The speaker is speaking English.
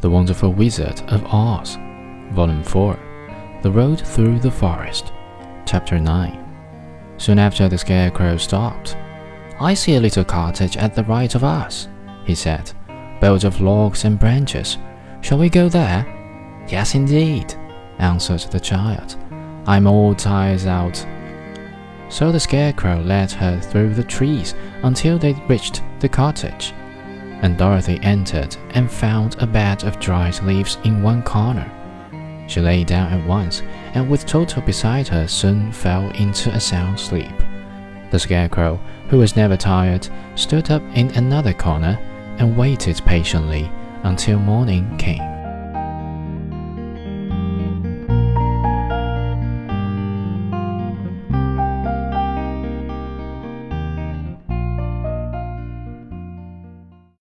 The Wonderful Wizard of Oz, Volume 4 The Road Through the Forest, Chapter 9. Soon after the Scarecrow stopped. I see a little cottage at the right of us, he said, built of logs and branches. Shall we go there? Yes, indeed, answered the child. I'm all tired out. So the Scarecrow led her through the trees until they reached the cottage and Dorothy entered and found a bed of dried leaves in one corner. She lay down at once, and with Toto beside her, soon fell into a sound sleep. The Scarecrow, who was never tired, stood up in another corner and waited patiently until morning came.